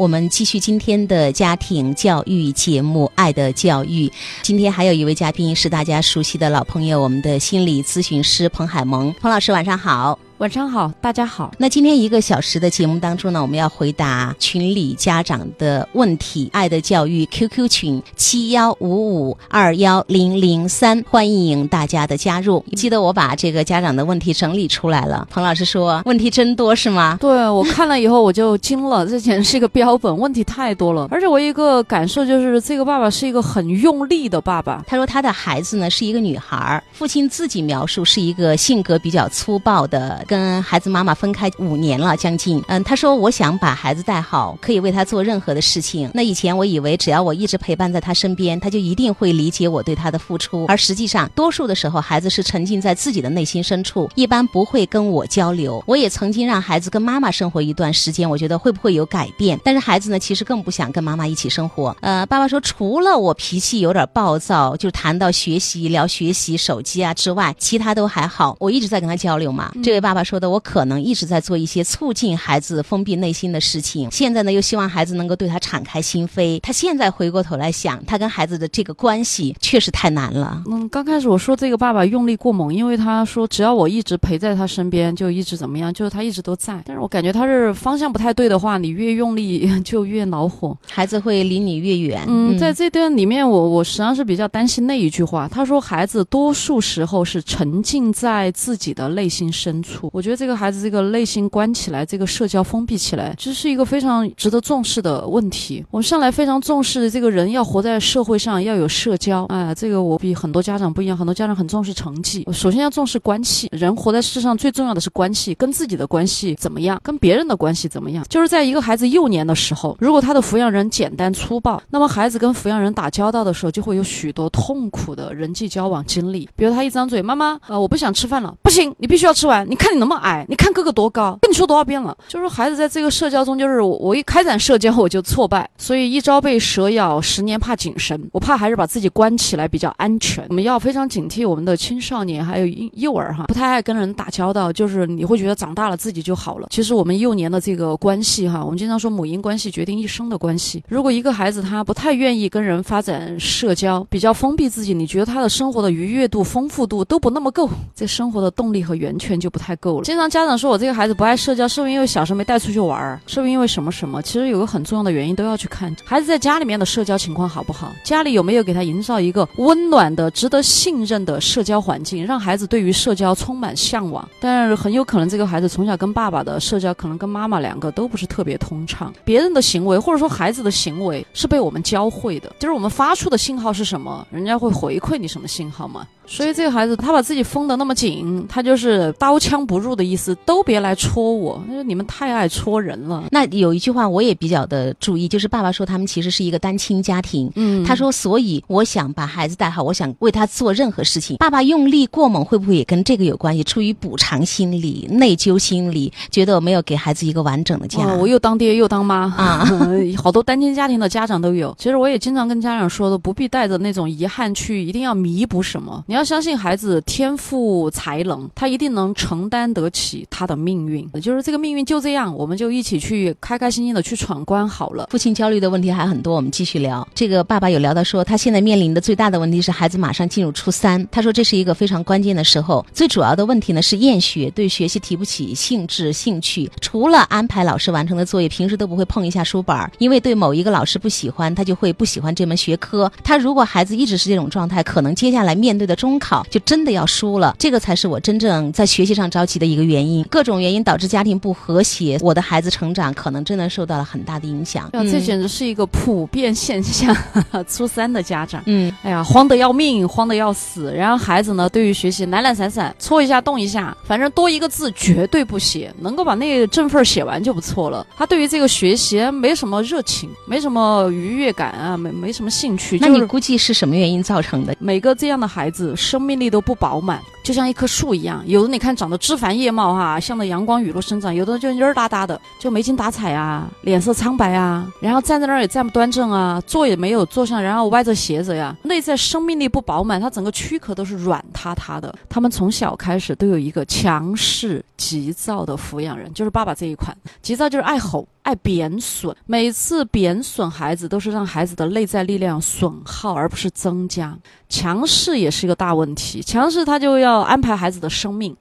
我们继续今天的家庭教育节目《爱的教育》。今天还有一位嘉宾是大家熟悉的老朋友，我们的心理咨询师彭海萌。彭老师，晚上好。晚上好，大家好。那今天一个小时的节目当中呢，我们要回答群里家长的问题。爱的教育 QQ 群七幺五五二幺零零三，欢迎大家的加入。记得我把这个家长的问题整理出来了。彭老师说问题真多是吗？对我看了以后我就惊了，这简直是一个标本，问题太多了。而且我一个感受就是，这个爸爸是一个很用力的爸爸。他说他的孩子呢是一个女孩，父亲自己描述是一个性格比较粗暴的。跟孩子妈妈分开五年了，将近。嗯，他说我想把孩子带好，可以为他做任何的事情。那以前我以为只要我一直陪伴在他身边，他就一定会理解我对他的付出。而实际上，多数的时候，孩子是沉浸在自己的内心深处，一般不会跟我交流。我也曾经让孩子跟妈妈生活一段时间，我觉得会不会有改变？但是孩子呢，其实更不想跟妈妈一起生活。呃，爸爸说，除了我脾气有点暴躁，就谈到学习、聊学习、手机啊之外，其他都还好。我一直在跟他交流嘛。这位爸爸。说的，我可能一直在做一些促进孩子封闭内心的事情。现在呢，又希望孩子能够对他敞开心扉。他现在回过头来想，他跟孩子的这个关系确实太难了。嗯，刚开始我说这个爸爸用力过猛，因为他说只要我一直陪在他身边，就一直怎么样，就是他一直都在。但是我感觉他是方向不太对的话，你越用力 就越恼火，孩子会离你越远。嗯，在这段里面，我我实际上是比较担心那一句话。他说孩子多数时候是沉浸在自己的内心深处。我觉得这个孩子这个内心关起来，这个社交封闭起来，这是一个非常值得重视的问题。我们上来非常重视这个人要活在社会上，要有社交。哎，这个我比很多家长不一样，很多家长很重视成绩。首先要重视关系，人活在世上最重要的是关系，跟自己的关系怎么样，跟别人的关系怎么样。就是在一个孩子幼年的时候，如果他的抚养人简单粗暴，那么孩子跟抚养人打交道的时候，就会有许多痛苦的人际交往经历。比如他一张嘴，妈妈，呃，我不想吃饭了，不行，你必须要吃完。你看你那么矮。你看哥哥多高，跟你说多少遍了，就是孩子在这个社交中，就是我一开展社交我就挫败，所以一朝被蛇咬，十年怕井绳。我怕还是把自己关起来比较安全。我们要非常警惕我们的青少年还有幼儿哈，不太爱跟人打交道，就是你会觉得长大了自己就好了。其实我们幼年的这个关系哈，我们经常说母婴关系决定一生的关系。如果一个孩子他不太愿意跟人发展社交，比较封闭自己，你觉得他的生活的愉悦度、丰富度都不那么够，这生活的动力和源泉就不太够了。经常。家长说我这个孩子不爱社交，是不是因为小时候没带出去玩儿？是不是因为什么什么？其实有个很重要的原因都要去看孩子在家里面的社交情况好不好，家里有没有给他营造一个温暖的、值得信任的社交环境，让孩子对于社交充满向往。但是很有可能这个孩子从小跟爸爸的社交，可能跟妈妈两个都不是特别通畅。别人的行为或者说孩子的行为是被我们教会的，就是我们发出的信号是什么，人家会回馈你什么信号吗？所以这个孩子他把自己封得那么紧，他就是刀枪不入的意思，都别来戳我，因为你们太爱戳人了。那有一句话我也比较的注意，就是爸爸说他们其实是一个单亲家庭。嗯，他说，所以我想把孩子带好，我想为他做任何事情。爸爸用力过猛，会不会也跟这个有关系？出于补偿心理、内疚心理，觉得我没有给孩子一个完整的家。我又当爹又当妈啊，好多单亲家庭的家长都有。其实我也经常跟家长说的，不必带着那种遗憾去，一定要弥补什么。你要。要相信孩子天赋才能，他一定能承担得起他的命运。就是这个命运就这样，我们就一起去开开心心的去闯关好了。父亲焦虑的问题还很多，我们继续聊。这个爸爸有聊到说，他现在面临的最大的问题是孩子马上进入初三，他说这是一个非常关键的时候。最主要的问题呢是厌学，对学习提不起兴致兴趣。除了安排老师完成的作业，平时都不会碰一下书本，因为对某一个老师不喜欢，他就会不喜欢这门学科。他如果孩子一直是这种状态，可能接下来面对的中。中考就真的要输了，这个才是我真正在学习上着急的一个原因。各种原因导致家庭不和谐，我的孩子成长可能真的受到了很大的影响。这简直是一个普遍现象。初三的家长，嗯，哎呀，慌得要命，慌得要死。然后孩子呢，对于学习懒懒散散，搓一下动一下，反正多一个字绝对不写，能够把那个正份写完就不错了。他对于这个学习没什么热情，没什么愉悦感啊，没没什么兴趣。那你估计是什么原因造成的？每个这样的孩子。生命力都不饱满。就像一棵树一样，有的你看长得枝繁叶茂哈，向着阳光雨露生长；有的就蔫儿哒哒的，就没精打采啊，脸色苍白啊，然后站在那儿也站不端正啊，坐也没有坐上，然后歪着斜着呀，内在生命力不饱满，他整个躯壳都是软塌塌的。他们从小开始都有一个强势急躁的抚养人，就是爸爸这一款，急躁就是爱吼。爱贬损，每次贬损孩子都是让孩子的内在力量损耗，而不是增加。强势也是一个大问题，强势他就要要安排孩子的生命，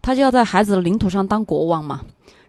他就要在孩子的领土上当国王嘛。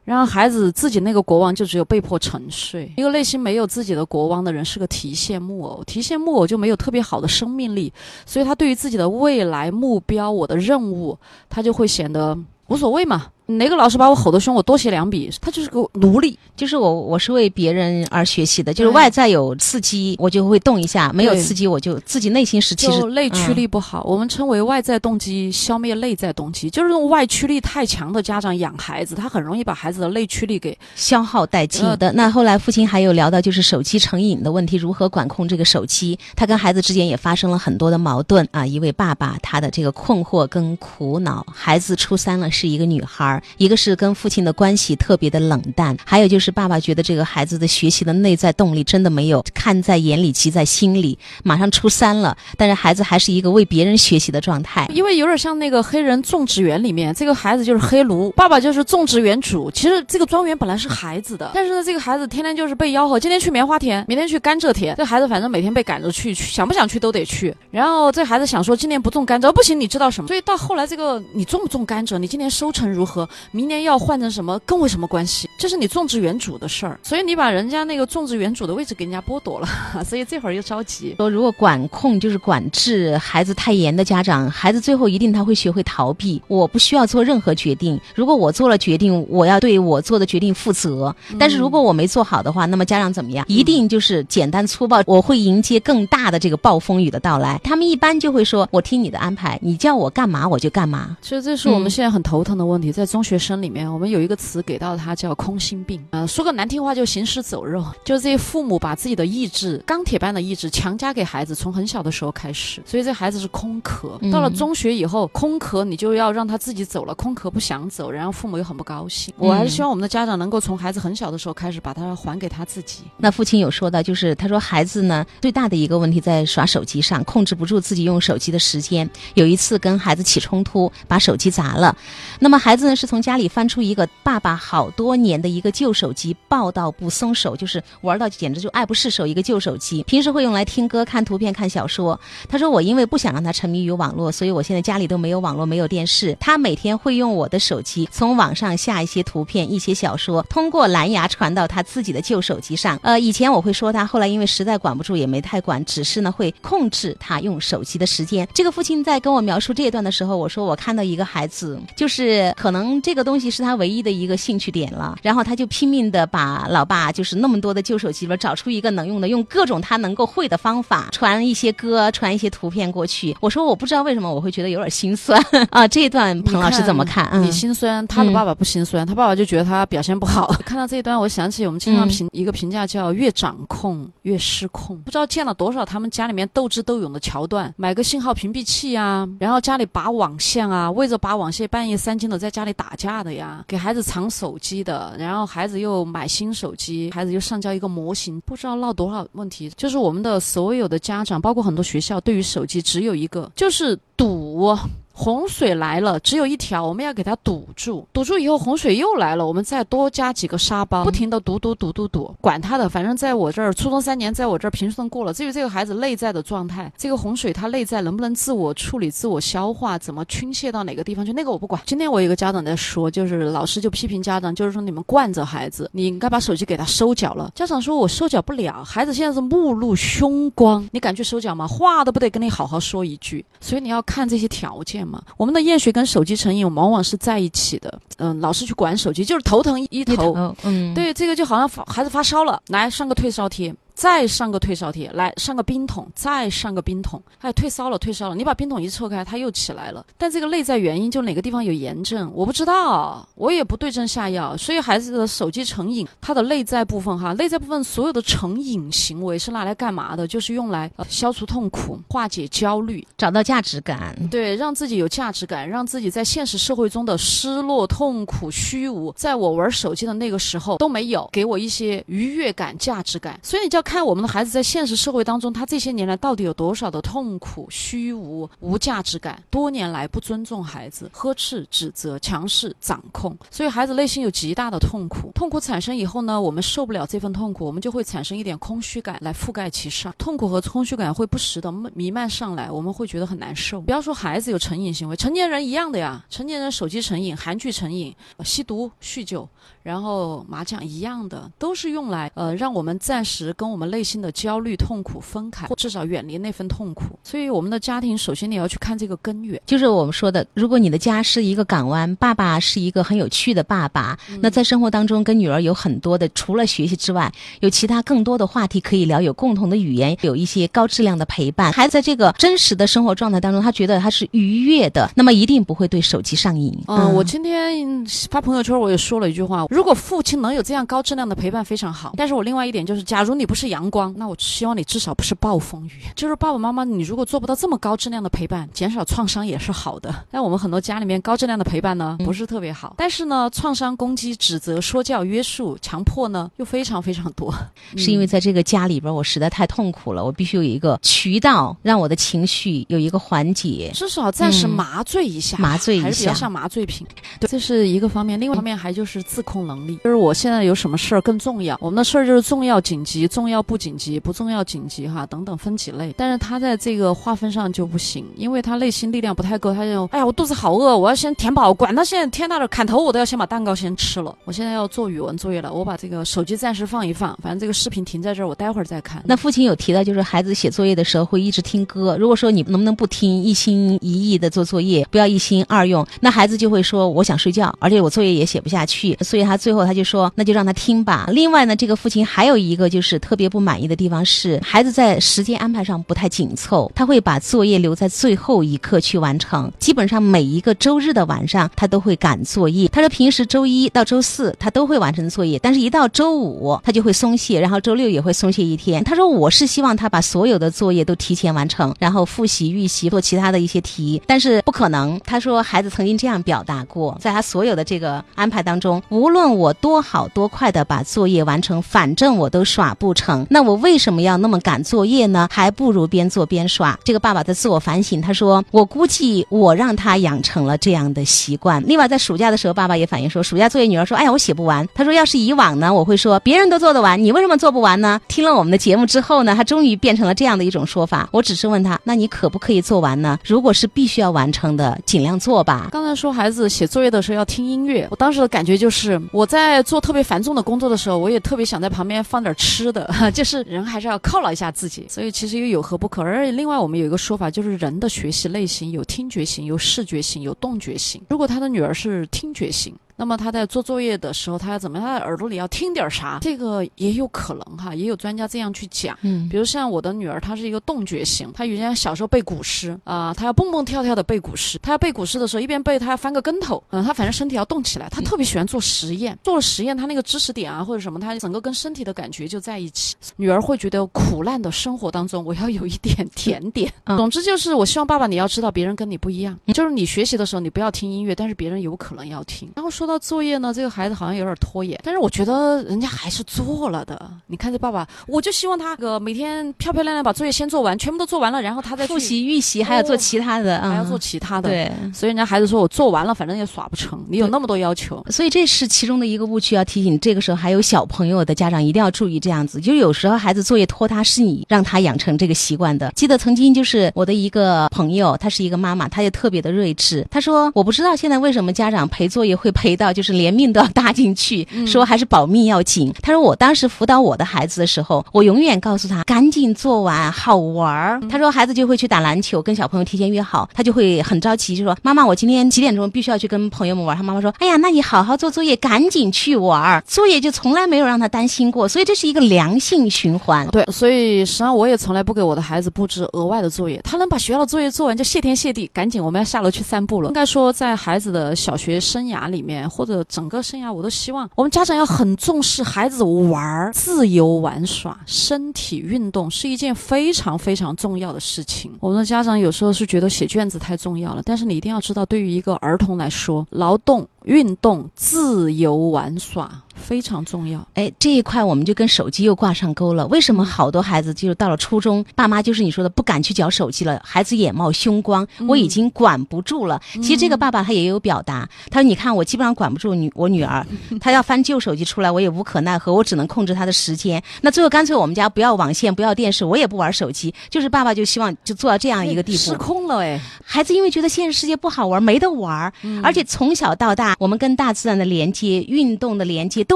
然后孩子自己那个国王就只有被迫沉睡。一个内心没有自己的国王的人是个提线木偶，提线木偶就没有特别好的生命力，所以他对于自己的未来目标、我的任务，他就会显得无所谓嘛。哪个老师把我吼得凶，我多写两笔。他就是个奴隶，就是我，我是为别人而学习的。就是外在有刺激，我就会动一下；没有刺激，我就自己内心是其实内驱力不好。我们称为外在动机消灭内在动机，就是用外驱力太强的家长养孩子，他很容易把孩子的内驱力给消耗殆尽好的。那后来父亲还有聊到就是手机成瘾的问题，如何管控这个手机？他跟孩子之间也发生了很多的矛盾啊。一位爸爸他的这个困惑跟苦恼，孩子初三了，是一个女孩，一个是跟。父亲的关系特别的冷淡，还有就是爸爸觉得这个孩子的学习的内在动力真的没有看在眼里，急在心里。马上初三了，但是孩子还是一个为别人学习的状态，因为有点像那个黑人种植园里面，这个孩子就是黑奴，爸爸就是种植园主。其实这个庄园本来是孩子的，但是呢，这个孩子天天就是被吆喝，今天去棉花田，明天去甘蔗田。这孩子反正每天被赶着去，想不想去都得去。然后这孩子想说，今年不种甘蔗不行，你知道什么？所以到后来，这个你种不种甘蔗，你今年收成如何，明年要。换成什么跟我什么关系？这是你种植园主的事儿，所以你把人家那个种植园主的位置给人家剥夺了，所以这会儿又着急。说如果管控就是管制孩子太严的家长，孩子最后一定他会学会逃避。我不需要做任何决定，如果我做了决定，我要对我做的决定负责。但是如果我没做好的话，那么家长怎么样？一定就是简单粗暴。我会迎接更大的这个暴风雨的到来。他们一般就会说：“我听你的安排，你叫我干嘛我就干嘛。”其实这是我们现在很头疼的问题，在中学生里面。我们有一个词给到他叫空心病，呃，说个难听话就行尸走肉，就是这些父母把自己的意志，钢铁般的意志强加给孩子，从很小的时候开始，所以这孩子是空壳。到了中学以后，空壳你就要让他自己走了，空壳不想走，然后父母又很不高兴。我还是希望我们的家长能够从孩子很小的时候开始，把他还给他自己。那父亲有说到，就是他说孩子呢最大的一个问题在耍手机上，控制不住自己用手机的时间。有一次跟孩子起冲突，把手机砸了。那么孩子呢是从家里翻出一个。爸爸好多年的一个旧手机，抱到不松手，就是玩到简直就爱不释手。一个旧手机，平时会用来听歌、看图片、看小说。他说：“我因为不想让他沉迷于网络，所以我现在家里都没有网络、没有电视。他每天会用我的手机从网上下一些图片、一些小说，通过蓝牙传到他自己的旧手机上。呃，以前我会说他，后来因为实在管不住，也没太管，只是呢会控制他用手机的时间。这个父亲在跟我描述这一段的时候，我说我看到一个孩子，就是可能这个东西是他唯一的。”一个兴趣点了，然后他就拼命的把老爸就是那么多的旧手机里边找出一个能用的，用各种他能够会的方法传一些歌，传一些图片过去。我说我不知道为什么我会觉得有点心酸啊。这一段彭老师怎么看？你心酸，他的爸爸不心酸，他爸爸就觉得他表现不好。看到这一段，我想起我们经常评一个评价叫“越掌控越失控”。不知道见了多少他们家里面斗智斗勇的桥段，买个信号屏蔽器啊，然后家里拔网线啊，为着拔网线半夜三更的在家里打打架的呀，给孩子。藏手机的，然后孩子又买新手机，孩子又上交一个模型，不知道闹多少问题。就是我们的所有的家长，包括很多学校，对于手机只有一个，就是赌。洪水来了，只有一条，我们要给它堵住。堵住以后，洪水又来了，我们再多加几个沙包，不停的堵堵堵堵堵，管他的，反正在我这儿，初中三年在我这儿平顺过了。至于这个孩子内在的状态，这个洪水他内在能不能自我处理、自我消化，怎么倾泻到哪个地方去，那个我不管。今天我有个家长在说，就是老师就批评家长，就是说你们惯着孩子，你应该把手机给他收缴了。家长说我收缴不了，孩子现在是目露凶光，你敢去收缴吗？话都不得跟你好好说一句。所以你要看这些条件。我们的厌学跟手机成瘾往往是在一起的。嗯，老是去管手机，就是头疼一头。嗯，对，这个就好像发孩子发烧了，来上个退烧贴。再上个退烧贴，来上个冰桶，再上个冰桶，哎，退烧了，退烧了，你把冰桶一撤开，它又起来了。但这个内在原因就哪个地方有炎症，我不知道，我也不对症下药。所以孩子的手机成瘾，它的内在部分哈，内在部分所有的成瘾行为是拿来干嘛的？就是用来消除痛苦、化解焦虑、找到价值感，对，让自己有价值感，让自己在现实社会中的失落、痛苦、虚无，在我玩手机的那个时候都没有给我一些愉悦感、价值感。所以你就要看我们的孩子在现实社会当中，他这些年来到底有多少的痛苦、虚无、无价值感？多年来不尊重孩子、呵斥、指责、强势、掌控，所以孩子内心有极大的痛苦。痛苦产生以后呢，我们受不了这份痛苦，我们就会产生一点空虚感来覆盖其上。痛苦和空虚感会不时的弥漫上来，我们会觉得很难受。不要说孩子有成瘾行为，成年人一样的呀。成年人手机成瘾、韩剧成瘾、吸毒、酗酒，然后麻将一样的，都是用来呃让我们暂时跟我们内心的焦虑、痛苦分开，或至少远离那份痛苦。所以我们的家庭首先你要去看这个根源，就是我们说的，如果你的家是一个港湾，爸爸是一个很有趣的爸爸，那在生活当中跟女儿有很多的，除了学习之外，有其他更多的话题可以聊，有共同的语言，有一些高质量的陪伴。孩子在这个真实的生活状态当中，他觉得他是愉悦的，那么一定不会对手机上瘾。嗯，我今天发朋友圈我也说了一句话：如果父亲能有这样高质量的陪伴，非常好。但是我另外一点就是，假如你不是阳光，那我希望你至少不是暴风雨。就是爸爸妈妈，你如果做不到这么高质量的陪伴，减少创伤也是好的。但我们很多家里面高质量的陪伴呢，不是特别好。但是呢，创伤、攻击、指责、说教、约束、强迫呢，又非常非常多。是因为在这个家里边，我实在太痛苦了，我必须有一个渠道让我的情绪有一个缓解，至少暂时麻醉一下，麻醉一下，还是比较像麻醉品。对，这是一个方面。另外一方面还就是自控能力，就是我现在有什么事儿更重要？我们的事儿就是重要、紧急、重要要不紧急、不重要、紧急哈等等分几类。但是他在这个划分上就不行，因为他内心力量不太够。他就哎呀，我肚子好饿，我要先填饱，管他现在天大的砍头，我都要先把蛋糕先吃了。我现在要做语文作业了，我把这个手机暂时放一放，反正这个视频停在这儿，我待会儿再看。那父亲有提到，就是孩子写作业的时候会一直听歌。如果说你能不能不听，一心一意的做作业，不要一心二用，那孩子就会说我想睡觉，而且我作业也写不下去。所以他最后他就说，那就让他听吧。另外呢，这个父亲还有一个就是特别不满意的地方是，孩子在时间安排上不太紧凑，他会把作业留在最后一刻去完成。基本上每一个周日的晚上，他都会赶作业。他说平时周一到周四他都会完成作业，但是一到周五他就会松懈，然后周六也会松懈一天。他说我是希望他把所有的作业都提前完成，然后复习预习做其他的一些题，但是不可能。他说孩子曾经这样表达过，在他所有的这个安排当中，无论我多好多快的把作业完成，反正我都耍不成。那我为什么要那么赶作业呢？还不如边做边耍。这个爸爸在自我反省，他说我估计我让他养成了这样的习惯。另外在暑假的时候，爸爸也反映说，暑假作业女儿说，哎呀我写不完。他说要是以往呢，我会说别人都做得完，你为什么做不完呢？听了我们的节目之后呢，他终于变成了这样的一种说法。我只是问他，那你可不可以做完呢？如果是必须要完成的，尽量做吧。刚才说孩子写作业的时候要听音乐，我当时的感觉就是我在做特别繁重的工作的时候，我也特别想在旁边放点吃的，就是人还是要犒劳一下自己。所以其实又有何不可？而另外我们有一个说法，就是人的学习类型有听觉型、有视觉型、有动觉型。如果他的女儿是听觉型。那么他在做作业的时候，他要怎么？他的耳朵里要听点啥？这个也有可能哈，也有专家这样去讲。嗯，比如像我的女儿，她是一个动觉型，她原来小时候背古诗啊，她要蹦蹦跳跳的背古诗。她要背古诗的时候，一边背，她要翻个跟头。嗯，她反正身体要动起来。她特别喜欢做实验，做了实验，她那个知识点啊或者什么，她整个跟身体的感觉就在一起。女儿会觉得苦难的生活当中，我要有一点甜点。总之就是，我希望爸爸你要知道，别人跟你不一样。就是你学习的时候，你不要听音乐，但是别人有可能要听。然后说。说到作业呢，这个孩子好像有点拖延，但是我觉得人家还是做了的。你看这爸爸，我就希望他个每天漂漂亮亮把作业先做完，全部都做完了，然后他再复习预习，还要做其他的，还要做其他的。对，所以人家孩子说我做完了，反正也耍不成。你有那么多要求，所以这是其中的一个误区，要提醒这个时候还有小朋友的家长一定要注意这样子。就有时候孩子作业拖沓，是你让他养成这个习惯的。记得曾经就是我的一个朋友，她是一个妈妈，她也特别的睿智。她说我不知道现在为什么家长陪作业会陪。没到，就是连命都要搭进去，嗯说还是保命要紧。他说我当时辅导我的孩子的时候，我永远告诉他赶紧做完，好玩儿。嗯他说孩子就会去打篮球，跟小朋友提前约好，他就会很着急，就说妈妈，我今天几点钟必须要去跟朋友们玩。他妈妈说，哎呀，那你好好做作业，赶紧去玩儿。作业就从来没有让他担心过，所以这是一个良性循环。对，所以实际上我也从来不给我的孩子布置额外的作业，他能把学校的作业做完就谢天谢地，赶紧我们要下楼去散步了。应该说，在孩子的小学生涯里面，或者整个生涯，我都希望我们家长要很重视孩子玩儿、自由玩耍、身体运动是一件非常非常重要的事情。我们的家长有时候是觉得写卷子太重要了，但是你一定要知道，对于一个儿童来说，劳动、运动、自由玩耍非常重要。哎，这一块我们就跟手机又挂上钩了。为什么好多孩子就是到了初中，爸妈就是你说的不敢去缴手机了？孩子眼冒凶光，我已经管不住了。其实这个爸爸他也有表达，他说：“你看我基本上管不住女我女儿，她要翻旧手机出来，我也无可奈何，我只能控制她的时间。那最后干脆我们家不要网线，不要电视，我也不玩手机。就是爸爸就希望就做到这样一个地步失。控了哎，孩子因为觉得现实世界不好玩，没得玩儿，而且从小到大，我们跟大自然的连接、运动的连接都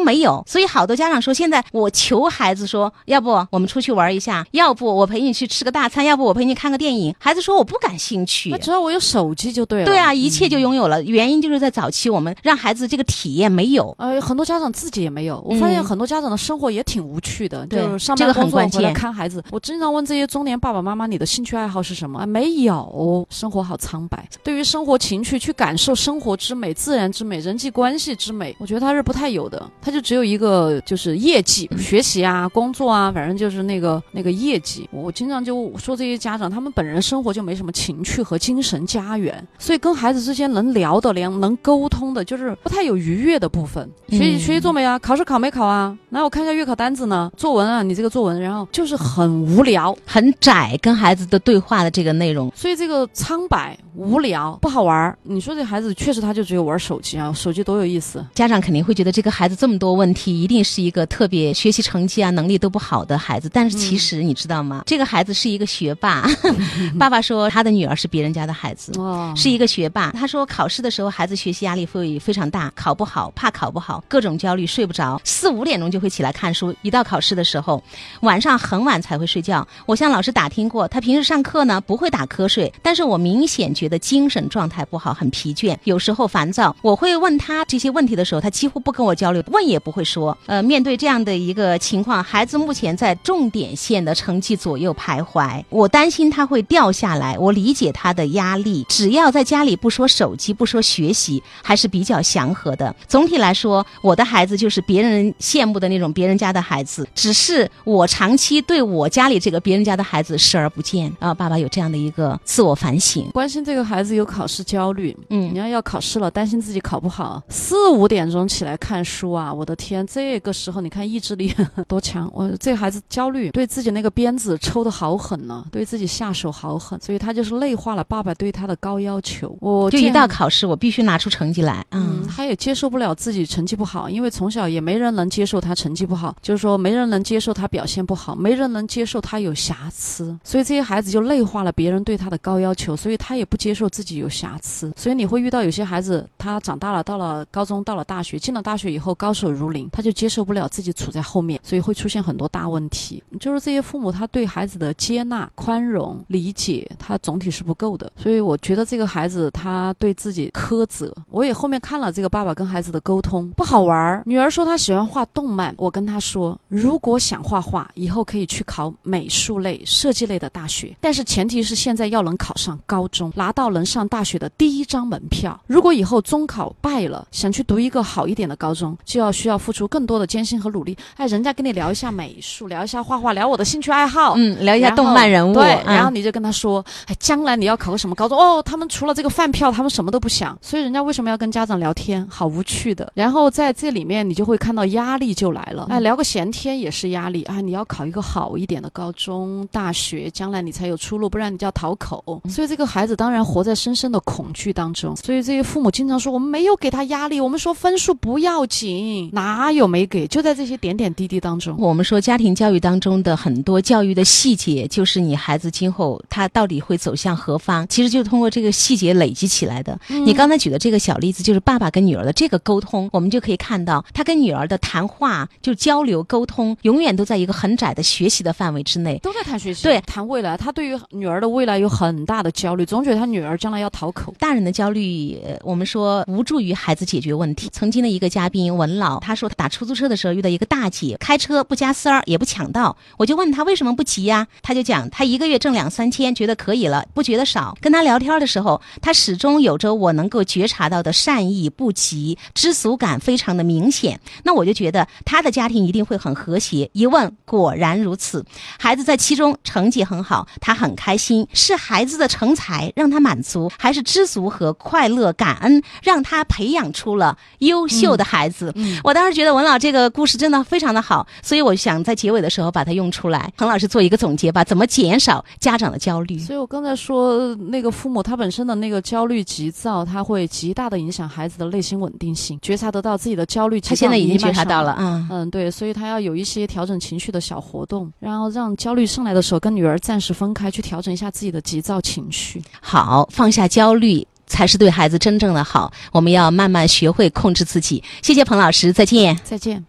没有，所以好多家长说，现在我求孩子说，要不我们出去玩一下，要不我陪你去吃个大餐，要不我陪你看个电影。孩子说我不感兴趣那。只要我有手机就对了。对啊，一切就拥有了。原因就是在早期我们让孩子这个体验没有。呃，很多家长自己也没有。我发现嗯很多家长的生活也挺无趣的，对就是上班工作个很关键回来看孩子。我经常问这些中年爸爸妈妈，你的兴趣爱好是什么？啊，没有，生活好苍白。对于生活情趣，去感受生活之美、自然之美、人际关系之美，我觉得他是不太有的。他就只有一个就是业绩、学习啊、工作啊，反正就是那个那个业绩。我经常就说这些家长，他们本人生活就没什么情趣和精神家园，所以跟孩子之间能聊的、连能沟通的，就是不太有愉悦的部分。学习嗯学习做没啊？考试考没考啊？来我看一下月考单子呢。作文啊，你这个作文，然后就是很无聊，很窄，跟孩子的对话的这个内容，所以这个苍白、无聊、不好玩儿。你说这孩子确实他就只有玩手机啊，手机多有意思。家长肯定会觉得这个孩子这么多问题，一定是一个特别学习成绩啊、能力都不好的孩子。但是其实你知道吗？这个孩子是一个学霸。爸爸说他的女儿是别人家的孩子。哦，是一个学霸，他说考试的时候孩子学习压力会非常大，考不好怕考不好，各种焦虑，睡不着，四五点钟就会起来看书。一到考试的时候，晚上很晚才会睡觉。我向老师打听过，他平时上课呢不会打瞌睡，但是我明显觉得精神状态不好，很疲倦，有时候烦躁。我会问他这些问题的时候，他几乎不跟我交流，问也不会说。呃，面对这样的一个情况，孩子目前在重点线的成绩左右徘徊，我担心他会掉下来。我理解他的压力，只要在家里不说手机，不说学习，还是比较祥和的。总体来说，我的孩子就是别人羡慕的那种别人家的孩子，只是我长期对我家里这个别人家的孩子视而不见啊。爸爸有这样的一个自我反省，关心这个孩子有考试焦虑，嗯你。要要考试了，担心自己考不好，四五点钟起来看书啊！我的天，这个时候你看意志力 多强！我这孩子焦虑，对自己那个鞭子抽的好狠呢、对自己下手好狠，所以他就是内化了爸爸对他的高要求。我就一见到考试，我必须拿出成绩来。嗯，嗯，他也接受不了自己成绩不好，因为从小也没人能接受他成绩不好，就是说没人能接受他表现不好，没人能接受他有瑕疵，所以这些孩子就内化了别人对他的高要求，所以他也不接受自己有瑕疵，所以你会遇到有些孩子，他长大了，到了高中，到了大学，进了大学以后高手如林，他就接受不了自己处在后面，所以会出现很多大问题。就是这些父母他对孩子的接纳、宽容、理解，他总体是不够的，所以我觉得这个孩子他对自己苛责。我也后面看了这个爸爸跟孩子的沟通，不好玩儿。女儿说她喜欢画动漫，我跟她说，如果想画画，以后可以去考美术类、设计类的大学，但是前提是现在要能考上高中，拿到能上大学的第一张门票。如果以后中考败了，想去读一个好一点的高中，就要需要付出更多的艰辛和努力。哎，人家跟你聊一下美术，聊一下画画，聊我的兴趣爱好，嗯，聊一下动漫人物。对，嗯然后你就跟他说，哎，将来你要考个什么高中？哦，他们除了这个饭票，他们什么都不想。所以人家为什么要跟家长聊天？好无趣的。然后在这里面，你就会看到压力就来了。哎，聊个闲天也是压力。哎，你要考一个好一点的高中、大学，将来你才有出路，不然你就要逃口。所以这个孩子当然活在深深的恐惧当中。所以这些父母经常说，我们没有给他压力，我们说分数不要紧，哪有没给？就在这些点点滴滴当中。我们说家庭教育当中的很多教育的细节，就是你孩子今后他到底会走向何方，其实就通过这个细节累积起来的。你刚才举的这个小例子，就是爸爸跟女儿的这个沟通，我们就可以看到他跟女儿的谈话，就交流沟通，永远都在一个很窄的学习的范围之内。都在谈学习，对谈未来。他对于女儿的未来有很大的焦虑，总觉得他女儿将来要逃口。大人的焦虑，呃我们说无助于孩子解决问题。曾经的一个嘉宾文老，他说他打出租车的时候遇到一个大姐，开车不加塞儿也不抢道，我就问他为什么不急呀？他就讲他一个月挣两三千，觉得可以了，不觉得少。跟他聊天的时候，他始终有着我能够觉察到的善意、不急、知足感非常的明显。那我就觉得他的家庭一定会很和谐。一问果然如此，孩子在其中成绩很好，他很开心。是孩子的成才让他满足，还是知足和快乐、感恩让他培养出了优秀的孩子？嗯我当时觉得文老这个故事真的非常的好，所以我想在结尾的时候把它用出来。彭老师做一个总结吧，怎么减少家长的焦虑？所以我刚才说，那个父母他本身的那个焦虑、急躁，他会极大的影响孩子的内心稳定性，觉察得到自己的焦虑，他现在已经觉察到了。啊。嗯，对，所以他要有一些调整情绪的小活动，然后让焦虑上来的时候跟女儿暂时分开，去调整一下自己的急躁情绪。好，放下焦虑才是对孩子真正的好。我们要慢慢学会控制自己。谢谢彭老师，再见。再见。